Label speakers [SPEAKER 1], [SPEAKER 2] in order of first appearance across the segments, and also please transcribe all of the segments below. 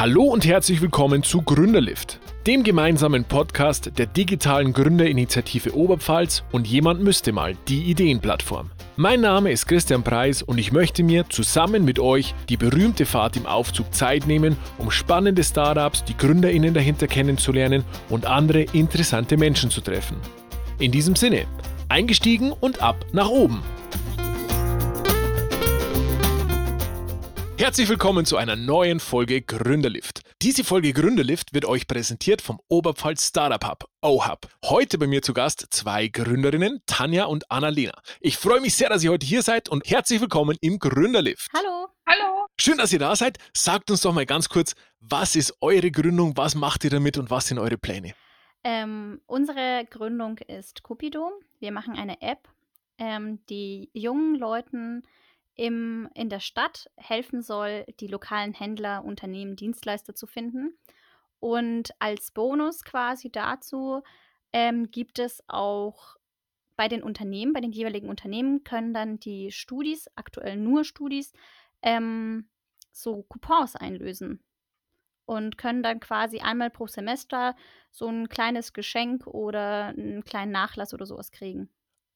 [SPEAKER 1] Hallo und herzlich willkommen zu Gründerlift, dem gemeinsamen Podcast der digitalen Gründerinitiative Oberpfalz und jemand müsste mal die Ideenplattform. Mein Name ist Christian Preis und ich möchte mir zusammen mit euch die berühmte Fahrt im Aufzug Zeit nehmen, um spannende Startups, die Gründerinnen dahinter kennenzulernen und andere interessante Menschen zu treffen. In diesem Sinne, eingestiegen und ab nach oben. Herzlich willkommen zu einer neuen Folge Gründerlift. Diese Folge Gründerlift wird euch präsentiert vom Oberpfalz Startup Hub, OHub. Heute bei mir zu Gast zwei Gründerinnen, Tanja und Annalena. Ich freue mich sehr, dass ihr heute hier seid und herzlich willkommen im Gründerlift.
[SPEAKER 2] Hallo.
[SPEAKER 3] Hallo.
[SPEAKER 1] Schön, dass ihr da seid. Sagt uns doch mal ganz kurz, was ist eure Gründung, was macht ihr damit und was sind eure Pläne?
[SPEAKER 2] Ähm, unsere Gründung ist Cupido. Wir machen eine App, ähm, die jungen Leuten im, in der Stadt helfen soll, die lokalen Händler, Unternehmen, Dienstleister zu finden. Und als Bonus quasi dazu ähm, gibt es auch bei den Unternehmen, bei den jeweiligen Unternehmen können dann die Studis, aktuell nur Studis, ähm, so Coupons einlösen und können dann quasi einmal pro Semester so ein kleines Geschenk oder einen kleinen Nachlass oder sowas kriegen.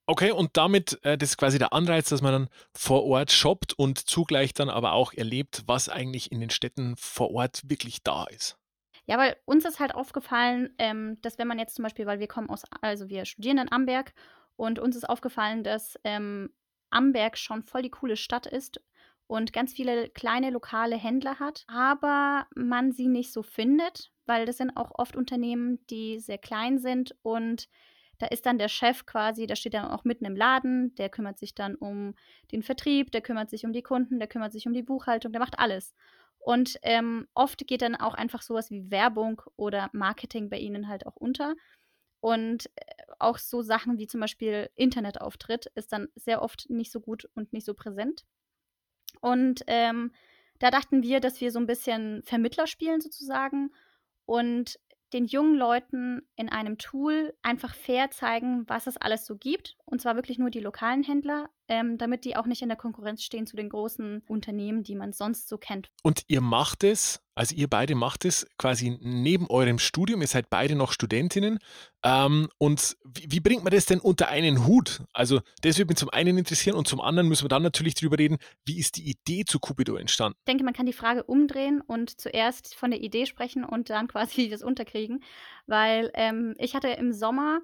[SPEAKER 1] Okay, und damit, äh, das ist quasi der Anreiz, dass man dann vor Ort shoppt und zugleich dann aber auch erlebt, was eigentlich in den Städten vor Ort wirklich da ist.
[SPEAKER 2] Ja, weil uns ist halt aufgefallen, ähm, dass wenn man jetzt zum Beispiel, weil wir kommen aus, also wir studieren in Amberg und uns ist aufgefallen, dass ähm, Amberg schon voll die coole Stadt ist und ganz viele kleine lokale Händler hat, aber man sie nicht so findet, weil das sind auch oft Unternehmen, die sehr klein sind und da ist dann der Chef quasi, der steht dann auch mitten im Laden, der kümmert sich dann um den Vertrieb, der kümmert sich um die Kunden, der kümmert sich um die Buchhaltung, der macht alles. Und ähm, oft geht dann auch einfach sowas wie Werbung oder Marketing bei ihnen halt auch unter. Und äh, auch so Sachen wie zum Beispiel Internetauftritt ist dann sehr oft nicht so gut und nicht so präsent. Und ähm, da dachten wir, dass wir so ein bisschen Vermittler spielen sozusagen und den jungen Leuten in einem Tool einfach fair zeigen, was es alles so gibt. Und zwar wirklich nur die lokalen Händler, ähm, damit die auch nicht in der Konkurrenz stehen zu den großen Unternehmen, die man sonst so kennt.
[SPEAKER 1] Und ihr macht es, also ihr beide macht es quasi neben eurem Studium, ihr seid beide noch Studentinnen. Ähm, und wie, wie, bringt man das denn unter einen Hut? Also das würde mich zum einen interessieren und zum anderen müssen wir dann natürlich darüber reden, wie ist die Idee zu Cupido entstanden?
[SPEAKER 2] Ich denke, man kann die Frage umdrehen und zuerst von der Idee sprechen und dann quasi das unterkriegen, weil ähm, ich hatte im Sommer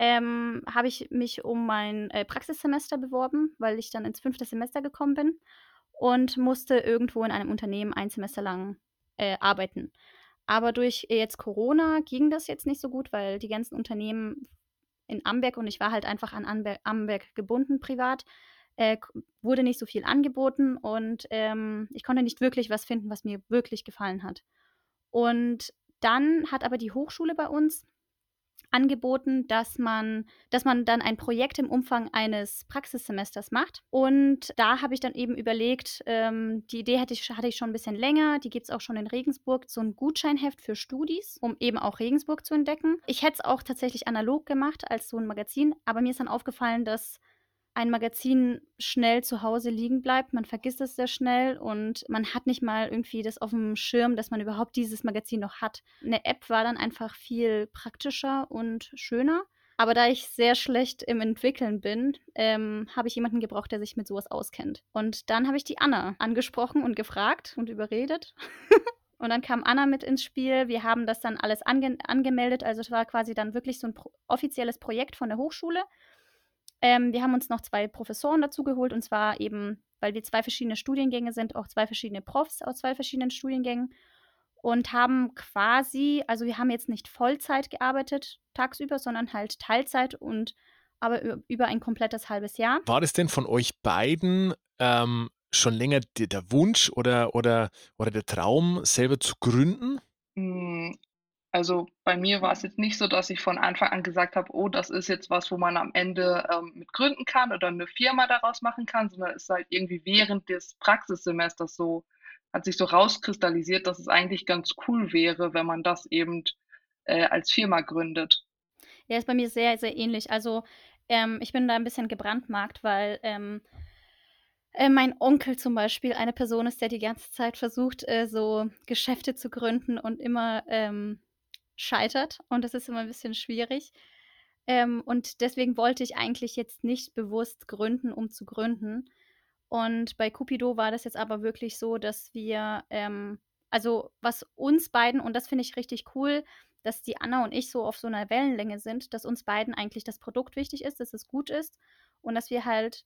[SPEAKER 2] ähm, habe ich mich um mein äh, Praxissemester beworben, weil ich dann ins fünfte Semester gekommen bin und musste irgendwo in einem Unternehmen ein Semester lang äh, arbeiten. Aber durch jetzt Corona ging das jetzt nicht so gut, weil die ganzen Unternehmen in Amberg und ich war halt einfach an Amberg, Amberg gebunden privat, äh, wurde nicht so viel angeboten und ähm, ich konnte nicht wirklich was finden, was mir wirklich gefallen hat. Und dann hat aber die Hochschule bei uns angeboten, dass man, dass man dann ein Projekt im Umfang eines Praxissemesters macht. Und da habe ich dann eben überlegt, ähm, die Idee hatte ich, hatte ich schon ein bisschen länger, die gibt es auch schon in Regensburg, so ein Gutscheinheft für Studis, um eben auch Regensburg zu entdecken. Ich hätte es auch tatsächlich analog gemacht als so ein Magazin, aber mir ist dann aufgefallen, dass ein Magazin schnell zu Hause liegen bleibt. Man vergisst es sehr schnell und man hat nicht mal irgendwie das auf dem Schirm, dass man überhaupt dieses Magazin noch hat. Eine App war dann einfach viel praktischer und schöner. Aber da ich sehr schlecht im Entwickeln bin, ähm, habe ich jemanden gebraucht, der sich mit sowas auskennt. Und dann habe ich die Anna angesprochen und gefragt und überredet. und dann kam Anna mit ins Spiel. Wir haben das dann alles ange angemeldet. Also es war quasi dann wirklich so ein pro offizielles Projekt von der Hochschule. Ähm, wir haben uns noch zwei Professoren dazu geholt und zwar eben, weil wir zwei verschiedene Studiengänge sind, auch zwei verschiedene Profs aus zwei verschiedenen Studiengängen und haben quasi, also wir haben jetzt nicht Vollzeit gearbeitet tagsüber, sondern halt Teilzeit und aber über ein komplettes halbes Jahr.
[SPEAKER 1] War das denn von euch beiden ähm, schon länger der, der Wunsch oder, oder, oder der Traum, selber zu gründen?
[SPEAKER 3] Also bei mir war es jetzt nicht so, dass ich von Anfang an gesagt habe, oh, das ist jetzt was, wo man am Ende ähm, mit gründen kann oder eine Firma daraus machen kann, sondern es ist halt irgendwie während des Praxissemesters so, hat sich so rauskristallisiert, dass es eigentlich ganz cool wäre, wenn man das eben äh, als Firma gründet.
[SPEAKER 2] Ja, ist bei mir sehr, sehr ähnlich. Also ähm, ich bin da ein bisschen gebrandmarkt, weil ähm, äh, mein Onkel zum Beispiel eine Person ist, der die ganze Zeit versucht, äh, so Geschäfte zu gründen und immer ähm, scheitert. Und das ist immer ein bisschen schwierig. Ähm, und deswegen wollte ich eigentlich jetzt nicht bewusst gründen, um zu gründen. Und bei Cupido war das jetzt aber wirklich so, dass wir, ähm, also was uns beiden, und das finde ich richtig cool, dass die Anna und ich so auf so einer Wellenlänge sind, dass uns beiden eigentlich das Produkt wichtig ist, dass es gut ist und dass wir halt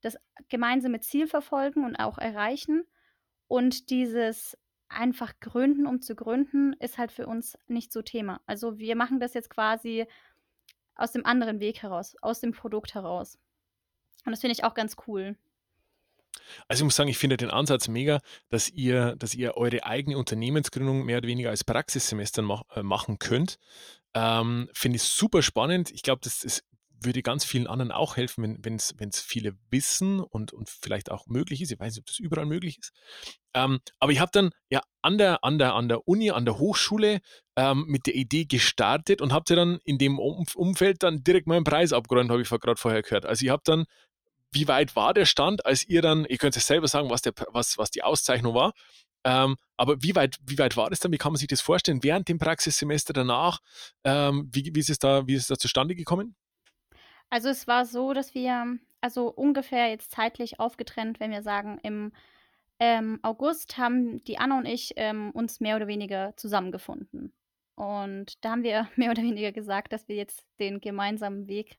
[SPEAKER 2] das gemeinsame Ziel verfolgen und auch erreichen. Und dieses einfach gründen, um zu gründen, ist halt für uns nicht so Thema. Also wir machen das jetzt quasi aus dem anderen Weg heraus, aus dem Produkt heraus. Und das finde ich auch ganz cool.
[SPEAKER 1] Also ich muss sagen, ich finde den Ansatz mega, dass ihr, dass ihr eure eigene Unternehmensgründung mehr oder weniger als Praxissemester mach, äh, machen könnt. Ähm, finde ich super spannend. Ich glaube, das ist würde ganz vielen anderen auch helfen, wenn es viele wissen und, und vielleicht auch möglich ist. Ich weiß nicht, ob das überall möglich ist. Ähm, aber ich habe dann ja an der, an, der, an der Uni, an der Hochschule ähm, mit der Idee gestartet und habe dann in dem um Umfeld dann direkt meinen Preis abgeräumt, habe ich gerade vorher gehört. Also ich habe dann, wie weit war der Stand, als ihr dann, ihr könnt es selber sagen, was, der, was, was die Auszeichnung war, ähm, aber wie weit, wie weit war das dann? Wie kann man sich das vorstellen? Während dem Praxissemester danach, ähm, wie, wie, ist es da, wie ist es da zustande gekommen?
[SPEAKER 2] Also es war so, dass wir, also ungefähr jetzt zeitlich aufgetrennt, wenn wir sagen, im ähm, August haben die Anna und ich ähm, uns mehr oder weniger zusammengefunden. Und da haben wir mehr oder weniger gesagt, dass wir jetzt den gemeinsamen Weg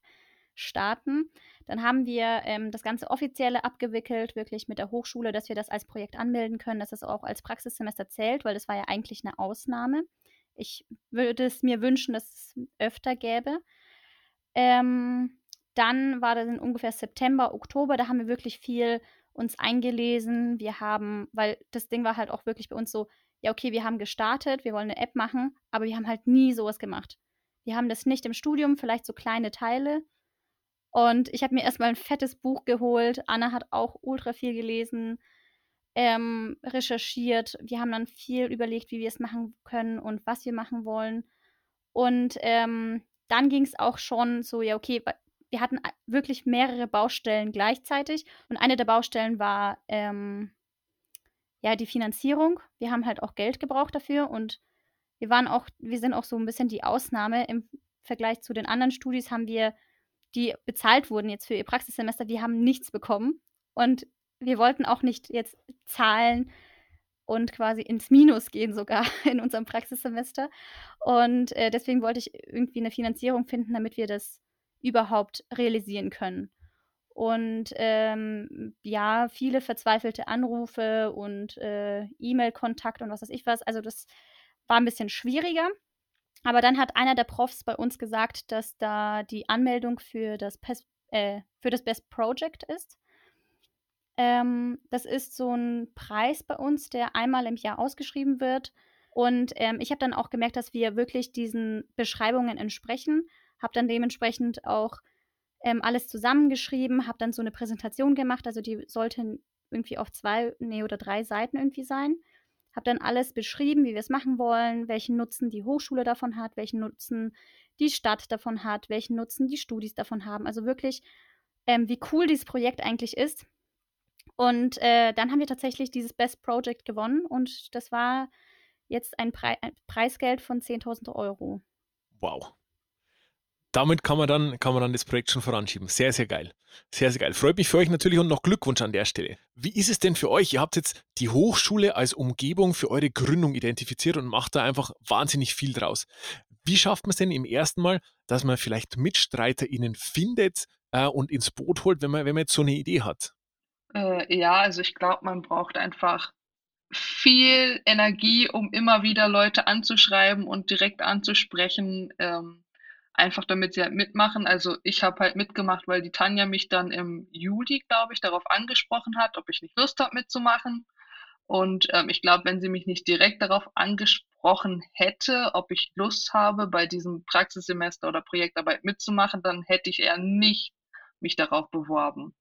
[SPEAKER 2] starten. Dann haben wir ähm, das Ganze offizielle abgewickelt, wirklich mit der Hochschule, dass wir das als Projekt anmelden können, dass es auch als Praxissemester zählt, weil das war ja eigentlich eine Ausnahme. Ich würde es mir wünschen, dass es öfter gäbe. Ähm, dann war das in ungefähr September, Oktober, da haben wir wirklich viel uns eingelesen. Wir haben, weil das Ding war halt auch wirklich bei uns so, ja, okay, wir haben gestartet, wir wollen eine App machen, aber wir haben halt nie sowas gemacht. Wir haben das nicht im Studium, vielleicht so kleine Teile. Und ich habe mir erstmal ein fettes Buch geholt. Anna hat auch ultra viel gelesen, ähm, recherchiert. Wir haben dann viel überlegt, wie wir es machen können und was wir machen wollen. Und ähm, dann ging es auch schon so, ja, okay, wir hatten wirklich mehrere Baustellen gleichzeitig und eine der Baustellen war ähm, ja die Finanzierung. Wir haben halt auch Geld gebraucht dafür und wir waren auch, wir sind auch so ein bisschen die Ausnahme im Vergleich zu den anderen Studis haben wir, die bezahlt wurden jetzt für ihr Praxissemester, die haben nichts bekommen und wir wollten auch nicht jetzt zahlen und quasi ins Minus gehen sogar in unserem Praxissemester und äh, deswegen wollte ich irgendwie eine Finanzierung finden, damit wir das überhaupt realisieren können. Und ähm, ja, viele verzweifelte Anrufe und äh, E-Mail-Kontakt und was weiß ich was. Also das war ein bisschen schwieriger. Aber dann hat einer der Profs bei uns gesagt, dass da die Anmeldung für das, Pes äh, für das Best Project ist. Ähm, das ist so ein Preis bei uns, der einmal im Jahr ausgeschrieben wird. Und ähm, ich habe dann auch gemerkt, dass wir wirklich diesen Beschreibungen entsprechen habe dann dementsprechend auch ähm, alles zusammengeschrieben, habe dann so eine Präsentation gemacht, also die sollten irgendwie auf zwei, nee, oder drei Seiten irgendwie sein. Habe dann alles beschrieben, wie wir es machen wollen, welchen Nutzen die Hochschule davon hat, welchen Nutzen die Stadt davon hat, welchen Nutzen die Studis davon haben. Also wirklich, ähm, wie cool dieses Projekt eigentlich ist. Und äh, dann haben wir tatsächlich dieses Best Project gewonnen und das war jetzt ein, Pre ein Preisgeld von 10.000 Euro.
[SPEAKER 1] Wow damit kann man, dann, kann man dann das Projekt schon voranschieben. Sehr, sehr geil. Sehr, sehr geil. Freut mich für euch natürlich und noch Glückwunsch an der Stelle. Wie ist es denn für euch? Ihr habt jetzt die Hochschule als Umgebung für eure Gründung identifiziert und macht da einfach wahnsinnig viel draus. Wie schafft man es denn im ersten Mal, dass man vielleicht MitstreiterInnen findet äh, und ins Boot holt, wenn man, wenn man jetzt so eine Idee hat?
[SPEAKER 3] Äh, ja, also ich glaube, man braucht einfach viel Energie, um immer wieder Leute anzuschreiben und direkt anzusprechen. Ähm, Einfach damit sie halt mitmachen. Also, ich habe halt mitgemacht, weil die Tanja mich dann im Juli, glaube ich, darauf angesprochen hat, ob ich nicht Lust habe mitzumachen. Und, ähm, ich glaube, wenn sie mich nicht direkt darauf angesprochen hätte, ob ich Lust habe, bei diesem Praxissemester oder Projektarbeit mitzumachen, dann hätte ich eher nicht mich darauf beworben.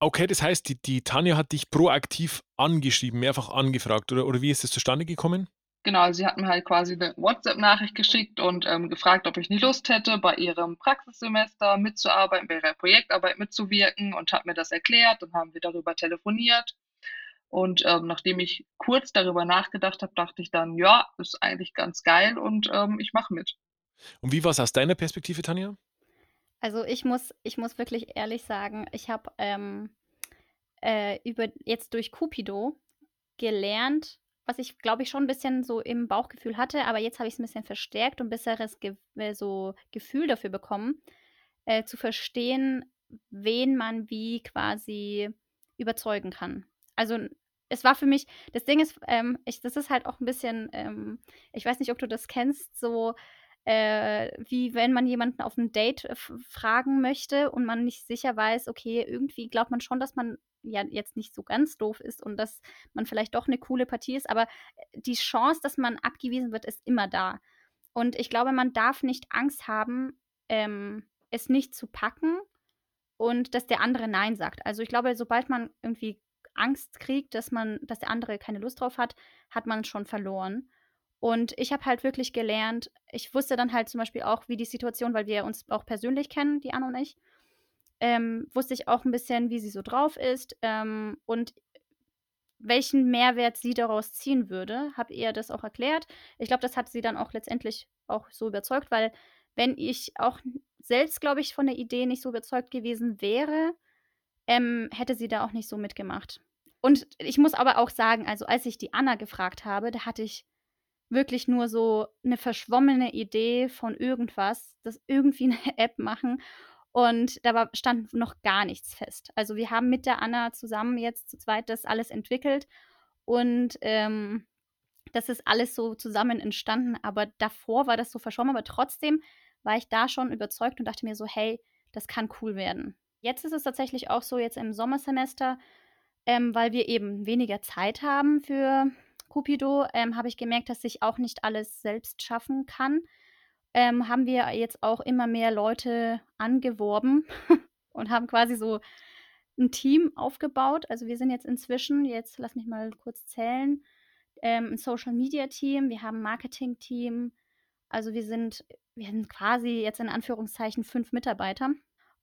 [SPEAKER 1] Okay, das heißt, die die Tanja hat dich proaktiv angeschrieben, mehrfach angefragt oder oder wie ist das zustande gekommen?
[SPEAKER 3] Genau, sie hat mir halt quasi eine WhatsApp-Nachricht geschickt und ähm, gefragt, ob ich nicht Lust hätte, bei ihrem Praxissemester mitzuarbeiten, bei ihrer Projektarbeit mitzuwirken und hat mir das erklärt. Dann haben wir darüber telefoniert. Und ähm, nachdem ich kurz darüber nachgedacht habe, dachte ich dann, ja, ist eigentlich ganz geil und ähm, ich mache mit.
[SPEAKER 1] Und wie war es aus deiner Perspektive, Tanja?
[SPEAKER 2] Also ich muss, ich muss wirklich ehrlich sagen, ich habe ähm, äh, über jetzt durch Cupido gelernt, was ich, glaube ich, schon ein bisschen so im Bauchgefühl hatte, aber jetzt habe ich es ein bisschen verstärkt und besseres Ge äh, so Gefühl dafür bekommen, äh, zu verstehen, wen man wie quasi überzeugen kann. Also es war für mich, das Ding ist, ähm, ich, das ist halt auch ein bisschen, ähm, ich weiß nicht, ob du das kennst, so äh, wie wenn man jemanden auf ein Date äh, fragen möchte und man nicht sicher weiß, okay, irgendwie glaubt man schon, dass man ja jetzt nicht so ganz doof ist und dass man vielleicht doch eine coole Partie ist, aber äh, die Chance, dass man abgewiesen wird, ist immer da. Und ich glaube, man darf nicht Angst haben, ähm, es nicht zu packen und dass der andere Nein sagt. Also ich glaube, sobald man irgendwie Angst kriegt, dass man, dass der andere keine Lust drauf hat, hat man schon verloren. Und ich habe halt wirklich gelernt, ich wusste dann halt zum Beispiel auch, wie die Situation, weil wir uns auch persönlich kennen, die Anna und ich, ähm, wusste ich auch ein bisschen, wie sie so drauf ist ähm, und welchen Mehrwert sie daraus ziehen würde, habe ihr das auch erklärt. Ich glaube, das hat sie dann auch letztendlich auch so überzeugt, weil wenn ich auch selbst, glaube ich, von der Idee nicht so überzeugt gewesen wäre, ähm, hätte sie da auch nicht so mitgemacht. Und ich muss aber auch sagen, also als ich die Anna gefragt habe, da hatte ich wirklich nur so eine verschwommene Idee von irgendwas, das irgendwie eine App machen und da stand noch gar nichts fest. Also wir haben mit der Anna zusammen jetzt zu zweit das alles entwickelt und ähm, das ist alles so zusammen entstanden, aber davor war das so verschwommen, aber trotzdem war ich da schon überzeugt und dachte mir so, hey, das kann cool werden. Jetzt ist es tatsächlich auch so, jetzt im Sommersemester, ähm, weil wir eben weniger Zeit haben für Cupido ähm, habe ich gemerkt, dass ich auch nicht alles selbst schaffen kann. Ähm, haben wir jetzt auch immer mehr Leute angeworben und haben quasi so ein Team aufgebaut. Also wir sind jetzt inzwischen, jetzt lass mich mal kurz zählen, ähm, ein Social Media Team, wir haben ein Marketing Team. Also wir sind, wir sind quasi jetzt in Anführungszeichen fünf Mitarbeiter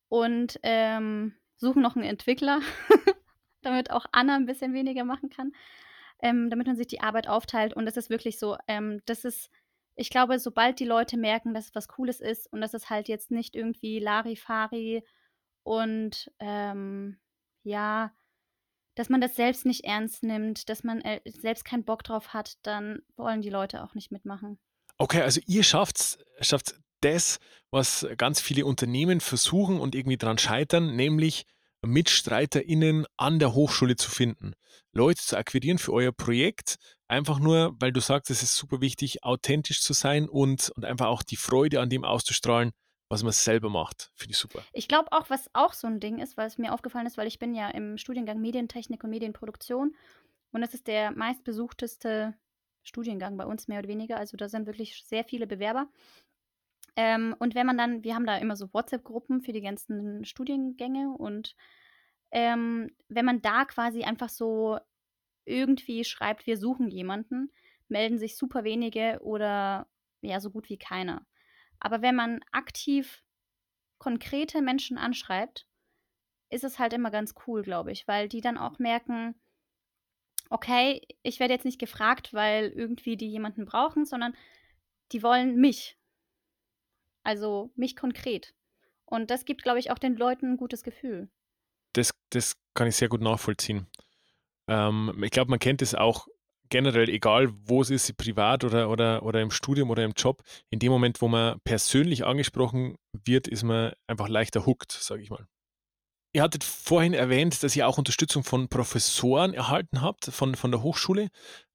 [SPEAKER 2] und ähm, suchen noch einen Entwickler, damit auch Anna ein bisschen weniger machen kann ähm, damit man sich die Arbeit aufteilt. Und das ist wirklich so, ähm, das ist, ich glaube, sobald die Leute merken, dass es was Cooles ist und dass es halt jetzt nicht irgendwie Larifari und ähm, ja, dass man das selbst nicht ernst nimmt, dass man äh, selbst keinen Bock drauf hat, dann wollen die Leute auch nicht mitmachen.
[SPEAKER 1] Okay, also ihr schafft schafft das, was ganz viele Unternehmen versuchen und irgendwie dran scheitern, nämlich MitstreiterInnen an der Hochschule zu finden. Leute zu akquirieren für euer Projekt, einfach nur, weil du sagst, es ist super wichtig, authentisch zu sein und, und einfach auch die Freude an dem auszustrahlen, was man selber macht. Finde ich super.
[SPEAKER 2] Ich glaube auch, was auch so ein Ding ist, weil es mir aufgefallen ist, weil ich bin ja im Studiengang Medientechnik und Medienproduktion und das ist der meistbesuchteste Studiengang bei uns mehr oder weniger. Also da sind wirklich sehr viele Bewerber. Ähm, und wenn man dann, wir haben da immer so WhatsApp-Gruppen für die ganzen Studiengänge und ähm, wenn man da quasi einfach so irgendwie schreibt, wir suchen jemanden, melden sich super wenige oder ja, so gut wie keiner. Aber wenn man aktiv konkrete Menschen anschreibt, ist es halt immer ganz cool, glaube ich, weil die dann auch merken, okay, ich werde jetzt nicht gefragt, weil irgendwie die jemanden brauchen, sondern die wollen mich. Also mich konkret. Und das gibt, glaube ich, auch den Leuten ein gutes Gefühl.
[SPEAKER 1] Das, das kann ich sehr gut nachvollziehen. Ähm, ich glaube, man kennt es auch generell, egal wo es ist, privat oder, oder, oder im Studium oder im Job. In dem Moment, wo man persönlich angesprochen wird, ist man einfach leichter hooked, sage ich mal. Ihr hattet vorhin erwähnt, dass ihr auch Unterstützung von Professoren erhalten habt, von, von der Hochschule.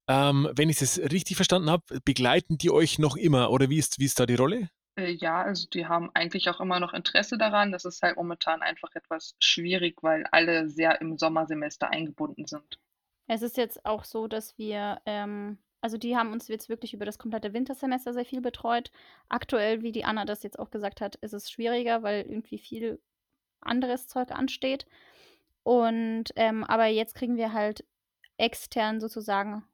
[SPEAKER 1] Ähm, wenn ich das richtig verstanden habe, begleiten die euch noch immer oder wie ist, wie ist da die Rolle?
[SPEAKER 3] Äh, ja, also die haben eigentlich auch immer noch Interesse daran. Das ist halt momentan einfach etwas schwierig, weil alle sehr im Sommersemester eingebunden sind.
[SPEAKER 2] Es ist jetzt auch so, dass wir, ähm, also die haben uns jetzt wirklich über das komplette Wintersemester sehr viel betreut. Aktuell, wie die Anna das jetzt auch gesagt hat, ist es schwieriger, weil irgendwie viel anderes Zeug ansteht. Und ähm, aber jetzt kriegen wir halt extern sozusagen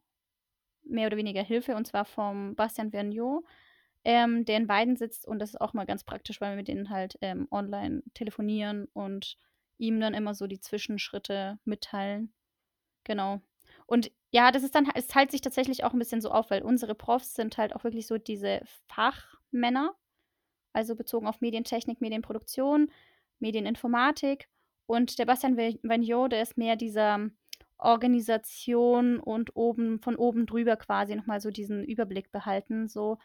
[SPEAKER 2] mehr oder weniger Hilfe und zwar vom Bastian Verniot, ähm, der in Weiden sitzt und das ist auch mal ganz praktisch, weil wir mit denen halt ähm, online telefonieren und ihm dann immer so die Zwischenschritte mitteilen. Genau. Und ja, das ist dann, es teilt sich tatsächlich auch ein bisschen so auf, weil unsere Profs sind halt auch wirklich so diese Fachmänner, also bezogen auf Medientechnik, Medienproduktion, Medieninformatik. Und der Bastian Vagnot, der ist mehr dieser Organisation und oben, von oben drüber quasi nochmal so diesen Überblick behalten, so.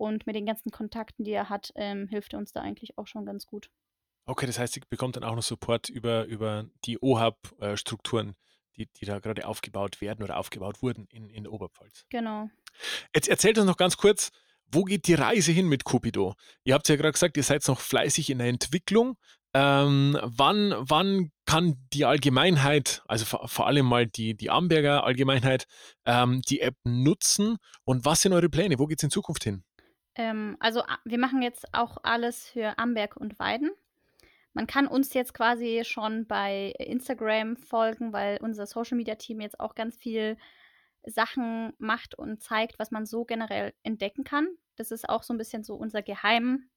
[SPEAKER 2] Und mit den ganzen Kontakten, die er hat, ähm, hilft er uns da eigentlich auch schon ganz gut.
[SPEAKER 1] Okay, das heißt, ihr bekommt dann auch noch Support über, über die OHAB-Strukturen, die, die da gerade aufgebaut werden oder aufgebaut wurden in, in der Oberpfalz.
[SPEAKER 2] Genau.
[SPEAKER 1] Jetzt erzählt uns noch ganz kurz, wo geht die Reise hin mit Cupido? Ihr habt ja gerade gesagt, ihr seid noch fleißig in der Entwicklung. Ähm, wann, wann kann die Allgemeinheit, also vor, vor allem mal die, die Amberger Allgemeinheit, ähm, die App nutzen und was sind eure Pläne? Wo geht es in Zukunft hin?
[SPEAKER 2] Ähm, also wir machen jetzt auch alles für Amberg und Weiden. Man kann uns jetzt quasi schon bei Instagram folgen, weil unser Social Media Team jetzt auch ganz viel Sachen macht und zeigt, was man so generell entdecken kann. Das ist auch so ein bisschen so unser Geheim,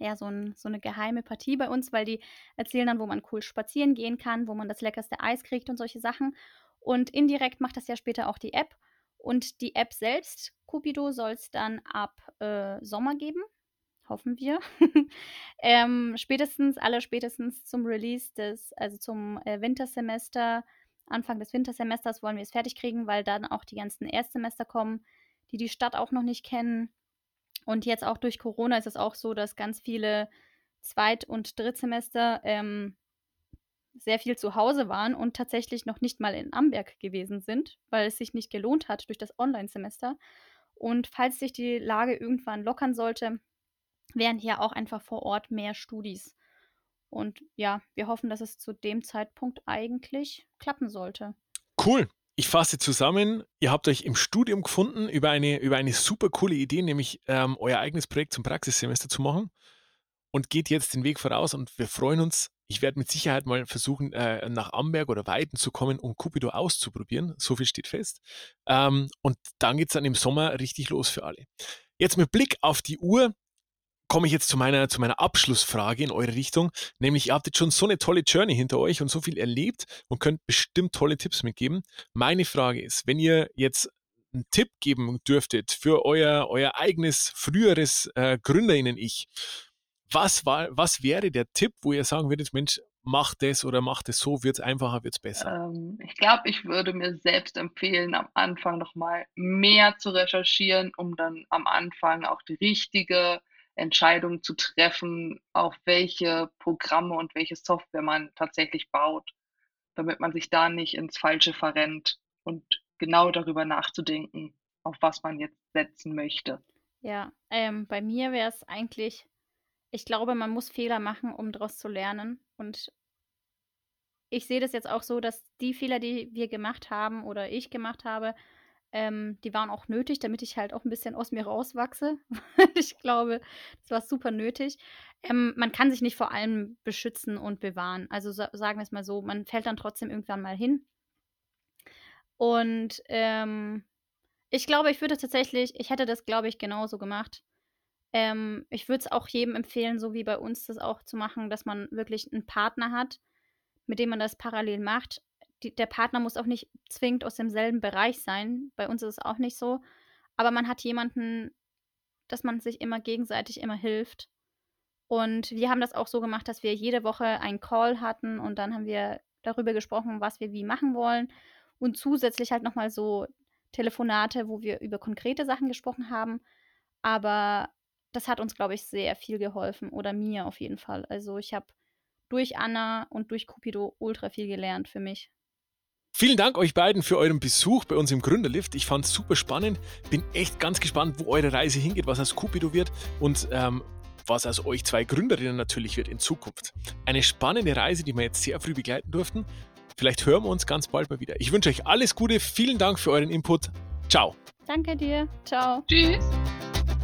[SPEAKER 2] ja, so, ein, so eine geheime Partie bei uns, weil die erzählen dann, wo man cool spazieren gehen kann, wo man das leckerste Eis kriegt und solche Sachen. Und indirekt macht das ja später auch die App. Und die App selbst, Cupido, soll es dann ab äh, Sommer geben hoffen wir. ähm, spätestens, aller spätestens zum Release des, also zum äh, Wintersemester, Anfang des Wintersemesters wollen wir es fertig kriegen, weil dann auch die ganzen Erstsemester kommen, die die Stadt auch noch nicht kennen. Und jetzt auch durch Corona ist es auch so, dass ganz viele Zweit- und Drittsemester ähm, sehr viel zu Hause waren und tatsächlich noch nicht mal in Amberg gewesen sind, weil es sich nicht gelohnt hat durch das Online-Semester. Und falls sich die Lage irgendwann lockern sollte, wären hier auch einfach vor Ort mehr Studis. Und ja, wir hoffen, dass es zu dem Zeitpunkt eigentlich klappen sollte.
[SPEAKER 1] Cool. Ich fasse zusammen, ihr habt euch im Studium gefunden über eine, über eine super coole Idee, nämlich ähm, euer eigenes Projekt zum Praxissemester zu machen und geht jetzt den Weg voraus und wir freuen uns. Ich werde mit Sicherheit mal versuchen, äh, nach Amberg oder Weiden zu kommen, um Cupido auszuprobieren. So viel steht fest. Ähm, und dann geht es dann im Sommer richtig los für alle. Jetzt mit Blick auf die Uhr komme ich jetzt zu meiner, zu meiner Abschlussfrage in eure Richtung. Nämlich, ihr habt jetzt schon so eine tolle Journey hinter euch und so viel erlebt und könnt bestimmt tolle Tipps mitgeben. Meine Frage ist, wenn ihr jetzt einen Tipp geben dürftet für euer, euer eigenes früheres äh, Gründerinnen-Ich, was, was wäre der Tipp, wo ihr sagen würdet, Mensch, mach das oder mach das so, wird es einfacher, wird es besser?
[SPEAKER 3] Ähm, ich glaube, ich würde mir selbst empfehlen, am Anfang nochmal mehr zu recherchieren, um dann am Anfang auch die richtige Entscheidung zu treffen, auf welche Programme und welche Software man tatsächlich baut, damit man sich da nicht ins Falsche verrennt und genau darüber nachzudenken, auf was man jetzt setzen möchte.
[SPEAKER 2] Ja, ähm, bei mir wäre es eigentlich, ich glaube, man muss Fehler machen, um daraus zu lernen. Und ich sehe das jetzt auch so, dass die Fehler, die wir gemacht haben oder ich gemacht habe, ähm, die waren auch nötig, damit ich halt auch ein bisschen aus mir rauswachse. ich glaube, das war super nötig. Ähm, man kann sich nicht vor allem beschützen und bewahren. Also sa sagen wir es mal so, man fällt dann trotzdem irgendwann mal hin. Und ähm, ich glaube, ich würde tatsächlich, ich hätte das, glaube ich, genauso gemacht. Ähm, ich würde es auch jedem empfehlen, so wie bei uns das auch zu machen, dass man wirklich einen Partner hat, mit dem man das parallel macht die, der Partner muss auch nicht zwingend aus demselben Bereich sein. Bei uns ist es auch nicht so. Aber man hat jemanden, dass man sich immer gegenseitig immer hilft. Und wir haben das auch so gemacht, dass wir jede Woche einen Call hatten und dann haben wir darüber gesprochen, was wir wie machen wollen. Und zusätzlich halt nochmal so Telefonate, wo wir über konkrete Sachen gesprochen haben. Aber das hat uns, glaube ich, sehr viel geholfen. Oder mir auf jeden Fall. Also ich habe durch Anna und durch Cupido ultra viel gelernt für mich.
[SPEAKER 1] Vielen Dank euch beiden für euren Besuch bei uns im Gründerlift. Ich fand es super spannend. Bin echt ganz gespannt, wo eure Reise hingeht, was aus Cupido wird und ähm, was aus euch zwei Gründerinnen natürlich wird in Zukunft. Eine spannende Reise, die wir jetzt sehr früh begleiten durften. Vielleicht hören wir uns ganz bald mal wieder. Ich wünsche euch alles Gute. Vielen Dank für euren Input. Ciao.
[SPEAKER 2] Danke dir. Ciao.
[SPEAKER 3] Tschüss.